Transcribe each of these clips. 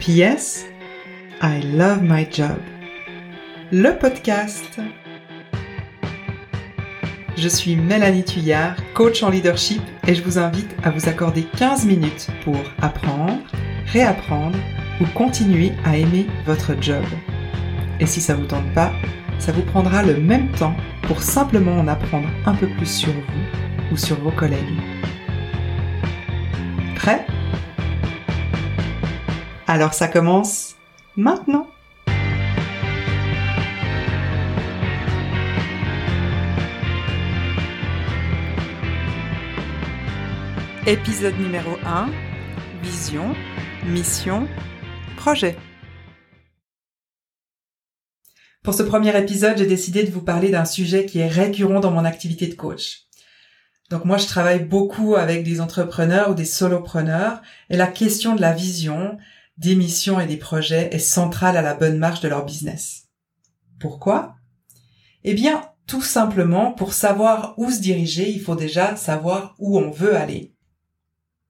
P.S. I love my job. Le podcast. Je suis Mélanie Tuyard, coach en leadership et je vous invite à vous accorder 15 minutes pour apprendre, réapprendre ou continuer à aimer votre job. Et si ça vous tente pas, ça vous prendra le même temps pour simplement en apprendre un peu plus sur vous ou sur vos collègues. Prêt? Alors ça commence maintenant Épisode numéro 1 Vision, mission, projet. Pour ce premier épisode, j'ai décidé de vous parler d'un sujet qui est récurrent dans mon activité de coach. Donc moi, je travaille beaucoup avec des entrepreneurs ou des solopreneurs et la question de la vision, des missions et des projets est centrale à la bonne marche de leur business. Pourquoi? Eh bien, tout simplement, pour savoir où se diriger, il faut déjà savoir où on veut aller.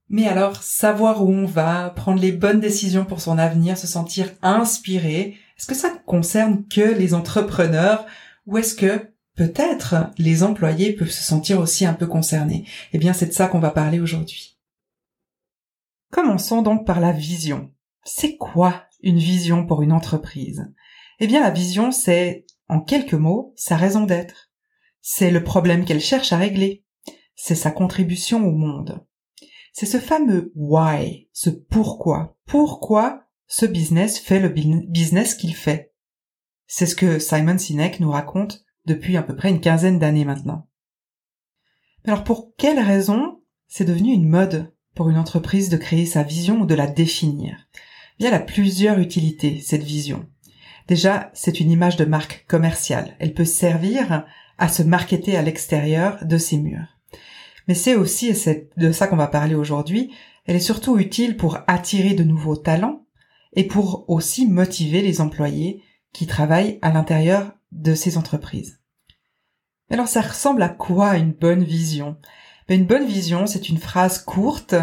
Mais alors, savoir où on va, prendre les bonnes décisions pour son avenir, se sentir inspiré, est-ce que ça concerne que les entrepreneurs ou est-ce que peut-être les employés peuvent se sentir aussi un peu concernés? Eh bien, c'est de ça qu'on va parler aujourd'hui. Commençons donc par la vision. C'est quoi une vision pour une entreprise? Eh bien, la vision, c'est, en quelques mots, sa raison d'être. C'est le problème qu'elle cherche à régler. C'est sa contribution au monde. C'est ce fameux why, ce pourquoi. Pourquoi ce business fait le business qu'il fait? C'est ce que Simon Sinek nous raconte depuis à peu près une quinzaine d'années maintenant. Alors pour quelle raison c'est devenu une mode pour une entreprise de créer sa vision ou de la définir? Bien, elle a plusieurs utilités, cette vision. Déjà, c'est une image de marque commerciale. Elle peut servir à se marketer à l'extérieur de ses murs. Mais c'est aussi, et c'est de ça qu'on va parler aujourd'hui, elle est surtout utile pour attirer de nouveaux talents et pour aussi motiver les employés qui travaillent à l'intérieur de ces entreprises. Alors ça ressemble à quoi une bonne vision? Ben, Une bonne vision, c'est une phrase courte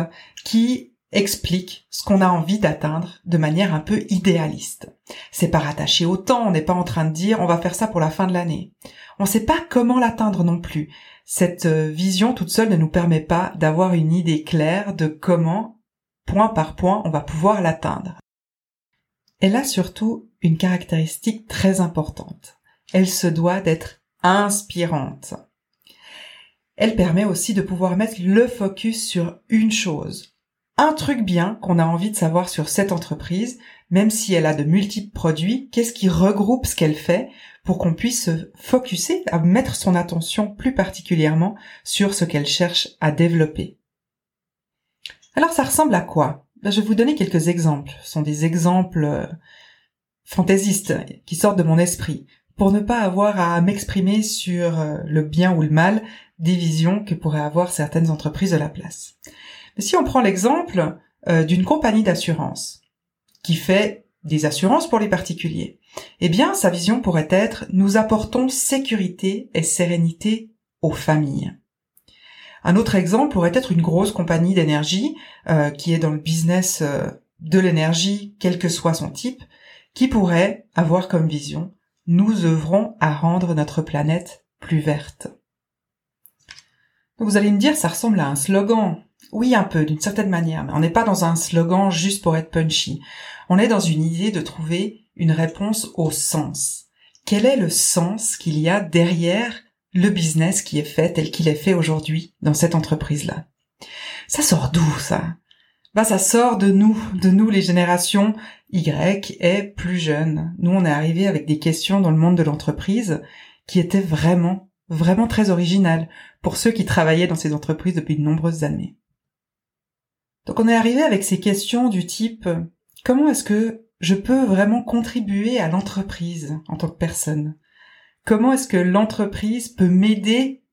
qui explique ce qu'on a envie d'atteindre de manière un peu idéaliste. C'est pas rattaché au temps, on n'est pas en train de dire on va faire ça pour la fin de l'année. On ne sait pas comment l'atteindre non plus. Cette euh, vision toute seule ne nous permet pas d'avoir une idée claire de comment, point par point, on va pouvoir l'atteindre. Elle a surtout une caractéristique très importante. Elle se doit d'être inspirante. Elle permet aussi de pouvoir mettre le focus sur une chose. Un truc bien qu'on a envie de savoir sur cette entreprise, même si elle a de multiples produits, qu'est-ce qui regroupe ce qu'elle fait pour qu'on puisse se focuser, à mettre son attention plus particulièrement sur ce qu'elle cherche à développer. Alors ça ressemble à quoi? Ben, je vais vous donner quelques exemples. Ce sont des exemples euh, fantaisistes qui sortent de mon esprit pour ne pas avoir à m'exprimer sur euh, le bien ou le mal des visions que pourraient avoir certaines entreprises de la place. Si on prend l'exemple euh, d'une compagnie d'assurance qui fait des assurances pour les particuliers, eh bien sa vision pourrait être nous apportons sécurité et sérénité aux familles. Un autre exemple pourrait être une grosse compagnie d'énergie euh, qui est dans le business euh, de l'énergie, quel que soit son type, qui pourrait avoir comme vision nous œuvrons à rendre notre planète plus verte. vous allez me dire, ça ressemble à un slogan. Oui, un peu, d'une certaine manière, mais on n'est pas dans un slogan juste pour être punchy. On est dans une idée de trouver une réponse au sens. Quel est le sens qu'il y a derrière le business qui est fait tel qu'il est fait aujourd'hui dans cette entreprise-là? Ça sort d'où ça? Bah ça sort de nous, de nous les générations Y et plus jeunes. Nous on est arrivé avec des questions dans le monde de l'entreprise qui étaient vraiment, vraiment très originales pour ceux qui travaillaient dans ces entreprises depuis de nombreuses années. Donc on est arrivé avec ces questions du type comment est-ce que je peux vraiment contribuer à l'entreprise en tant que personne? Comment est-ce que l'entreprise peut m'aider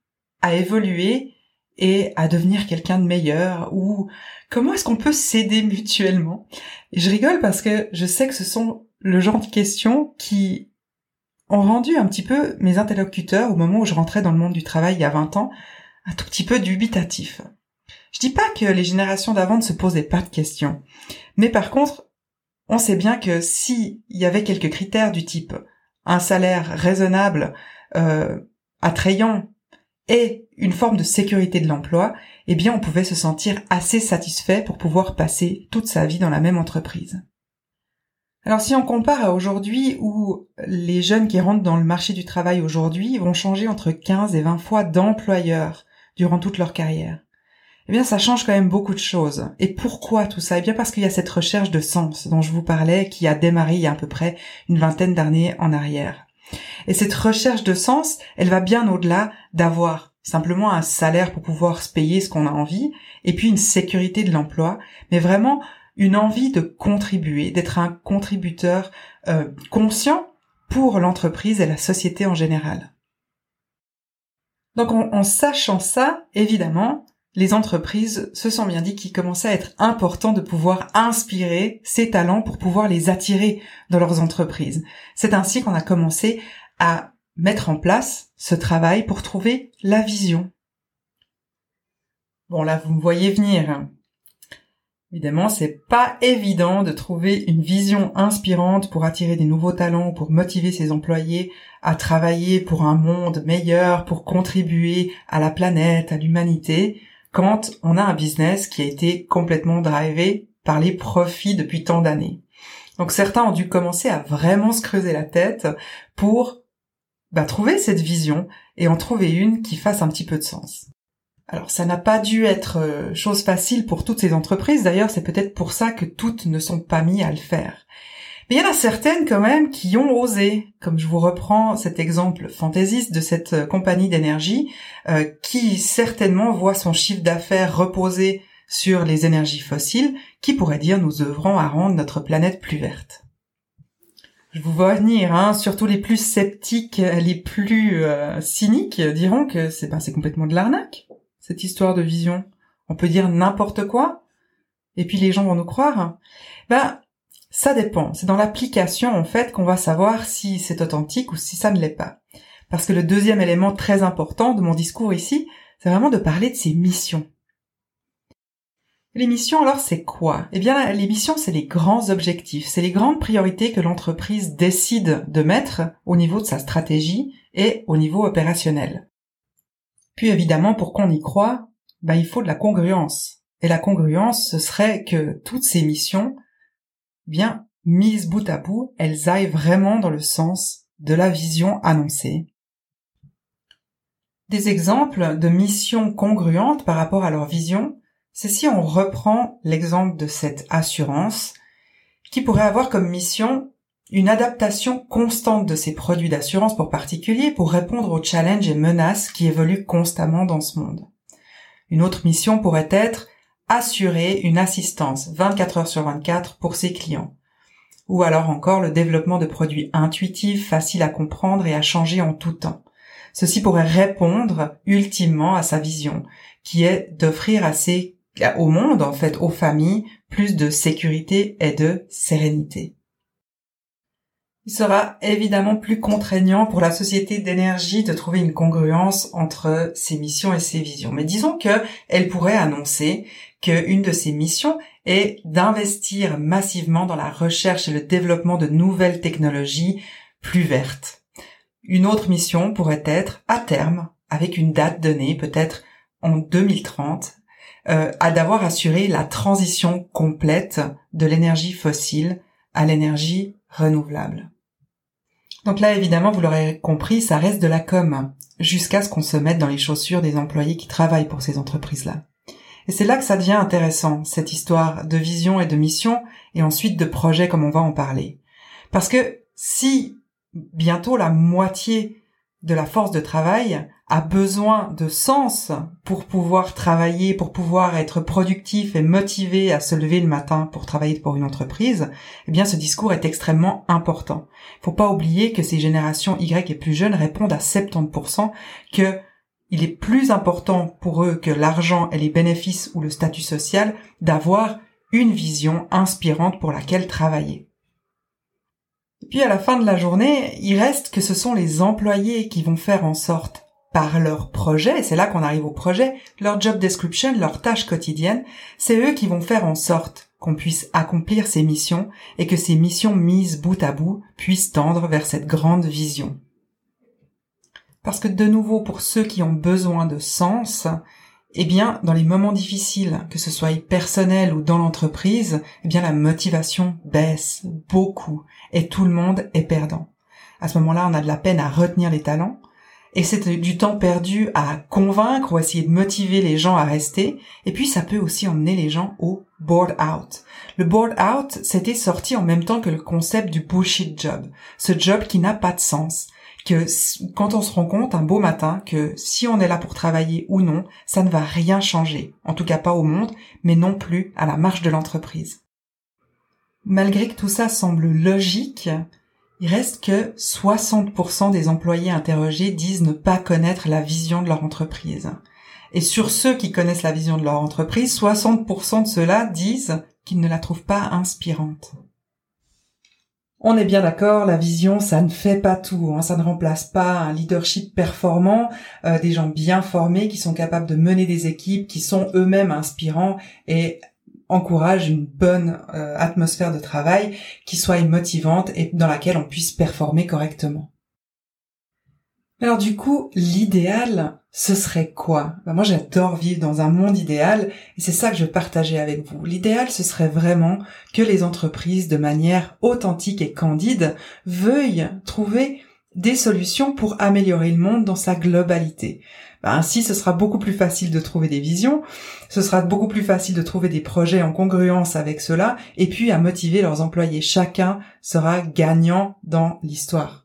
à évoluer et à devenir quelqu'un de meilleur? Ou comment est-ce qu'on peut s'aider mutuellement? Je rigole parce que je sais que ce sont le genre de questions qui ont rendu un petit peu mes interlocuteurs au moment où je rentrais dans le monde du travail il y a 20 ans un tout petit peu dubitatif. Je dis pas que les générations d'avant ne se posaient pas de questions, mais par contre, on sait bien que si il y avait quelques critères du type un salaire raisonnable, euh, attrayant et une forme de sécurité de l'emploi, eh bien on pouvait se sentir assez satisfait pour pouvoir passer toute sa vie dans la même entreprise. Alors si on compare à aujourd'hui où les jeunes qui rentrent dans le marché du travail aujourd'hui vont changer entre 15 et 20 fois d'employeur durant toute leur carrière, eh bien ça change quand même beaucoup de choses. Et pourquoi tout ça? Eh bien parce qu'il y a cette recherche de sens dont je vous parlais qui a démarré il y a à peu près une vingtaine d'années en arrière. Et cette recherche de sens, elle va bien au-delà d'avoir simplement un salaire pour pouvoir se payer ce qu'on a envie, et puis une sécurité de l'emploi, mais vraiment une envie de contribuer, d'être un contributeur euh, conscient pour l'entreprise et la société en général. Donc en, sachant ça, évidemment, les entreprises se sont bien dit qu'il commençait à être important de pouvoir inspirer ces talents pour pouvoir les attirer dans leurs entreprises. C'est ainsi qu'on a commencé à mettre en place ce travail pour trouver la vision. Bon là, vous me voyez venir. Évidemment, c'est pas évident de trouver une vision inspirante pour attirer des nouveaux talents, pour motiver ses employés à travailler pour un monde meilleur, pour contribuer à la planète, à l'humanité, quand on a un business qui a été complètement drivé par les profits depuis tant d'années. Donc certains ont dû commencer à vraiment se creuser la tête pour bah, trouver cette vision et en trouver une qui fasse un petit peu de sens. Alors ça n'a pas dû être euh, chose facile pour toutes ces entreprises, d'ailleurs c'est peut-être pour ça que toutes ne sont pas mises à le faire. Mais il y en a certaines quand même qui ont osé, comme je vous reprends cet exemple fantaisiste de cette euh, compagnie d'énergie, euh, qui certainement voit son chiffre d'affaires reposer sur les énergies fossiles, qui pourrait dire nous œuvrons à rendre notre planète plus verte. Je vous vois venir, hein, surtout les plus sceptiques, les plus cyniques diront que c'est ben, complètement de l'arnaque cette histoire de vision. On peut dire n'importe quoi et puis les gens vont nous croire. Ben, ça dépend. C'est dans l'application, en fait, qu'on va savoir si c'est authentique ou si ça ne l'est pas. Parce que le deuxième élément très important de mon discours ici, c'est vraiment de parler de ses missions. Les missions, alors, c'est quoi? Eh bien, les missions, c'est les grands objectifs, c'est les grandes priorités que l'entreprise décide de mettre au niveau de sa stratégie et au niveau opérationnel. Puis évidemment, pour qu'on y croit, bah, il faut de la congruence. Et la congruence, ce serait que toutes ces missions, bien mises bout à bout, elles aillent vraiment dans le sens de la vision annoncée. Des exemples de missions congruentes par rapport à leur vision, c'est si on reprend l'exemple de cette assurance, qui pourrait avoir comme mission une adaptation constante de ces produits d'assurance pour particuliers pour répondre aux challenges et menaces qui évoluent constamment dans ce monde. Une autre mission pourrait être assurer une assistance 24 heures sur 24 pour ses clients. Ou alors encore le développement de produits intuitifs, faciles à comprendre et à changer en tout temps. Ceci pourrait répondre ultimement à sa vision, qui est d'offrir à ses, au monde, en fait, aux familles, plus de sécurité et de sérénité. Il sera évidemment plus contraignant pour la société d'énergie de trouver une congruence entre ses missions et ses visions. Mais disons que elle pourrait annoncer qu'une de ses missions est d'investir massivement dans la recherche et le développement de nouvelles technologies plus vertes. Une autre mission pourrait être, à terme, avec une date donnée, peut-être en 2030, euh, à d'avoir assuré la transition complète de l'énergie fossile à l'énergie renouvelable. Donc là, évidemment, vous l'aurez compris, ça reste de la com, jusqu'à ce qu'on se mette dans les chaussures des employés qui travaillent pour ces entreprises-là. Et c'est là que ça devient intéressant, cette histoire de vision et de mission, et ensuite de projet comme on va en parler. Parce que si bientôt la moitié de la force de travail a besoin de sens pour pouvoir travailler, pour pouvoir être productif et motivé à se lever le matin pour travailler pour une entreprise, eh bien ce discours est extrêmement important. Faut pas oublier que ces générations Y et plus jeunes répondent à 70% que il est plus important pour eux que l'argent et les bénéfices ou le statut social d'avoir une vision inspirante pour laquelle travailler. Et puis à la fin de la journée, il reste que ce sont les employés qui vont faire en sorte, par leur projet, et c'est là qu'on arrive au projet, leur job description, leur tâche quotidienne, c'est eux qui vont faire en sorte qu'on puisse accomplir ces missions et que ces missions mises bout à bout puissent tendre vers cette grande vision. Parce que de nouveau, pour ceux qui ont besoin de sens, eh bien, dans les moments difficiles, que ce soit personnel ou dans l'entreprise, eh bien, la motivation baisse beaucoup et tout le monde est perdant. À ce moment-là, on a de la peine à retenir les talents et c'est du temps perdu à convaincre ou essayer de motiver les gens à rester. Et puis, ça peut aussi emmener les gens au board out. Le board out, c'était sorti en même temps que le concept du bullshit job. Ce job qui n'a pas de sens que quand on se rend compte un beau matin que si on est là pour travailler ou non, ça ne va rien changer, en tout cas pas au monde, mais non plus à la marche de l'entreprise. Malgré que tout ça semble logique, il reste que 60% des employés interrogés disent ne pas connaître la vision de leur entreprise. Et sur ceux qui connaissent la vision de leur entreprise, 60% de ceux-là disent qu'ils ne la trouvent pas inspirante. On est bien d'accord, la vision, ça ne fait pas tout, hein, ça ne remplace pas un leadership performant, euh, des gens bien formés qui sont capables de mener des équipes, qui sont eux-mêmes inspirants et encouragent une bonne euh, atmosphère de travail qui soit motivante et dans laquelle on puisse performer correctement. Alors du coup, l'idéal, ce serait quoi? Ben, Moi, j'adore vivre dans un monde idéal et c'est ça que je partageais avec vous. L'idéal, ce serait vraiment que les entreprises, de manière authentique et candide, veuillent trouver des solutions pour améliorer le monde dans sa globalité. Ben, ainsi, ce sera beaucoup plus facile de trouver des visions, ce sera beaucoup plus facile de trouver des projets en congruence avec cela, et puis à motiver leurs employés. Chacun sera gagnant dans l'histoire.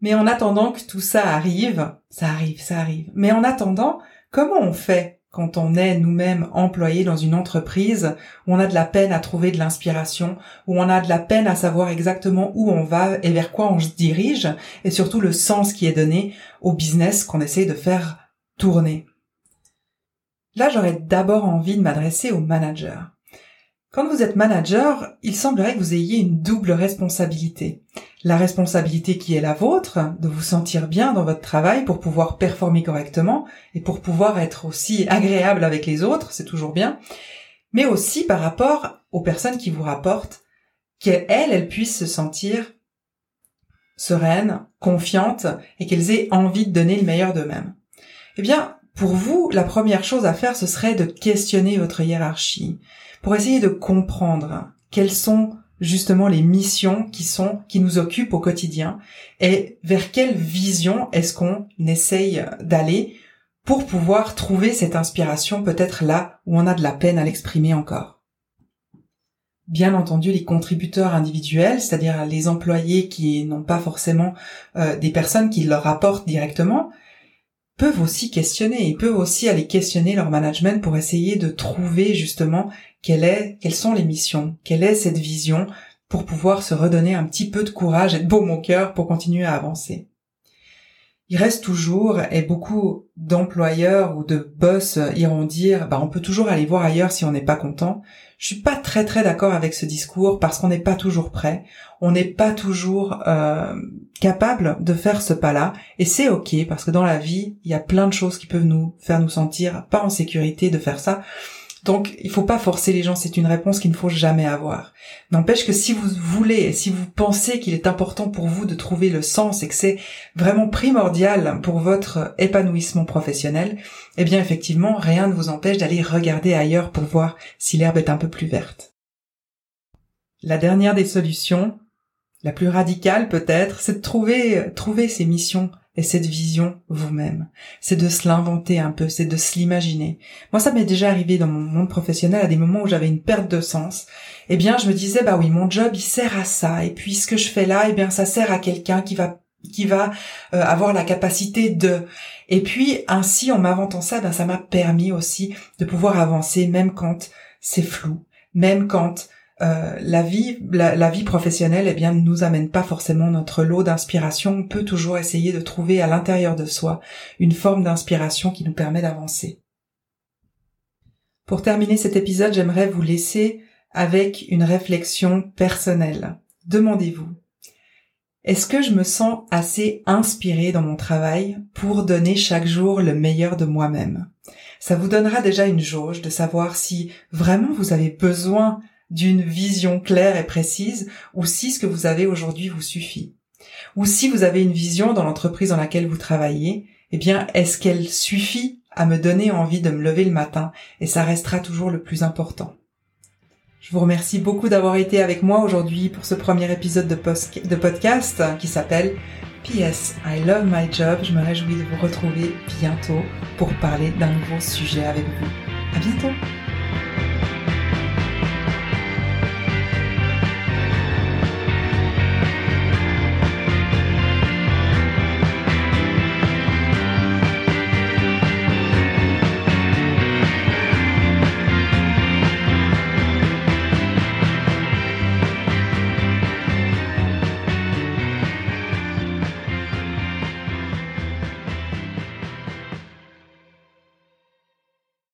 Mais en attendant que tout ça arrive, ça arrive, ça arrive. Mais en attendant, comment on fait quand on est nous-mêmes employés dans une entreprise où on a de la peine à trouver de l'inspiration, où on a de la peine à savoir exactement où on va et vers quoi on se dirige, et surtout le sens qui est donné au business qu'on essaie de faire tourner? Là, j'aurais d'abord envie de m'adresser aux managers. Quand vous êtes manager, il semblerait que vous ayez une double responsabilité. La responsabilité qui est la vôtre, de vous sentir bien dans votre travail pour pouvoir performer correctement et pour pouvoir être aussi agréable avec les autres, c'est toujours bien, mais aussi par rapport aux personnes qui vous rapportent, qu'elles, elles puissent se sentir sereines, confiantes et qu'elles aient envie de donner le meilleur d'eux-mêmes. Eh bien, pour vous, la première chose à faire, ce serait de questionner votre hiérarchie pour essayer de comprendre quelles sont justement les missions qui sont qui nous occupent au quotidien et vers quelle vision est-ce qu'on essaye d'aller pour pouvoir trouver cette inspiration peut-être là où on a de la peine à l'exprimer encore. Bien entendu, les contributeurs individuels, c'est-à-dire les employés qui n'ont pas forcément euh, des personnes qui leur rapportent directement, peuvent aussi questionner et peuvent aussi aller questionner leur management pour essayer de trouver justement quelle quelles sont les missions, quelle est cette vision pour pouvoir se redonner un petit peu de courage et de beau mon cœur pour continuer à avancer? Il reste toujours, et beaucoup d'employeurs ou de boss iront dire, bah, on peut toujours aller voir ailleurs si on n'est pas content. Je suis pas très très d'accord avec ce discours parce qu'on n'est pas toujours prêt, on n'est pas toujours euh, capable de faire ce pas-là, et c'est ok parce que dans la vie, il y a plein de choses qui peuvent nous faire nous sentir pas en sécurité de faire ça. Donc, il faut pas forcer les gens, c'est une réponse qu'il ne faut jamais avoir. N'empêche que si vous voulez, si vous pensez qu'il est important pour vous de trouver le sens et que c'est vraiment primordial pour votre épanouissement professionnel, eh bien, effectivement, rien ne vous empêche d'aller regarder ailleurs pour voir si l'herbe est un peu plus verte. La dernière des solutions, la plus radicale peut-être, c'est de trouver, trouver ces missions et cette vision vous-même. C'est de se l'inventer un peu, c'est de se l'imaginer. Moi, ça m'est déjà arrivé dans mon monde professionnel à des moments où j'avais une perte de sens. Eh bien, je me disais, bah oui, mon job, il sert à ça. Et puis, ce que je fais là, eh bien, ça sert à quelqu'un qui va qui va euh, avoir la capacité de et puis ainsi en m'inventant ça ben ça m'a permis aussi de pouvoir avancer même quand c'est flou même quand euh, la vie, la, vie professionnelle, eh bien, ne nous amène pas forcément notre lot d'inspiration. On peut toujours essayer de trouver à l'intérieur de soi une forme d'inspiration qui nous permet d'avancer. Pour terminer cet épisode, j'aimerais vous laisser avec une réflexion personnelle. Demandez-vous, Est-ce que je me sens assez inspirée dans mon travail pour donner chaque jour le meilleur de moi-même? Ça vous donnera déjà une jauge de savoir si vraiment vous avez besoin d'une vision claire et précise ou si ce que vous avez aujourd'hui vous suffit. Ou si vous avez une vision dans l'entreprise dans laquelle vous travaillez, eh bien, est-ce qu'elle suffit à me donner envie de me lever le matin et ça restera toujours le plus important? Je vous remercie beaucoup d'avoir été avec moi aujourd'hui pour ce premier épisode de, podcast qui s'appelle PS I Love My Job. Je me réjouis de vous retrouver bientôt pour parler d'un nouveau sujet avec vous. À bientôt!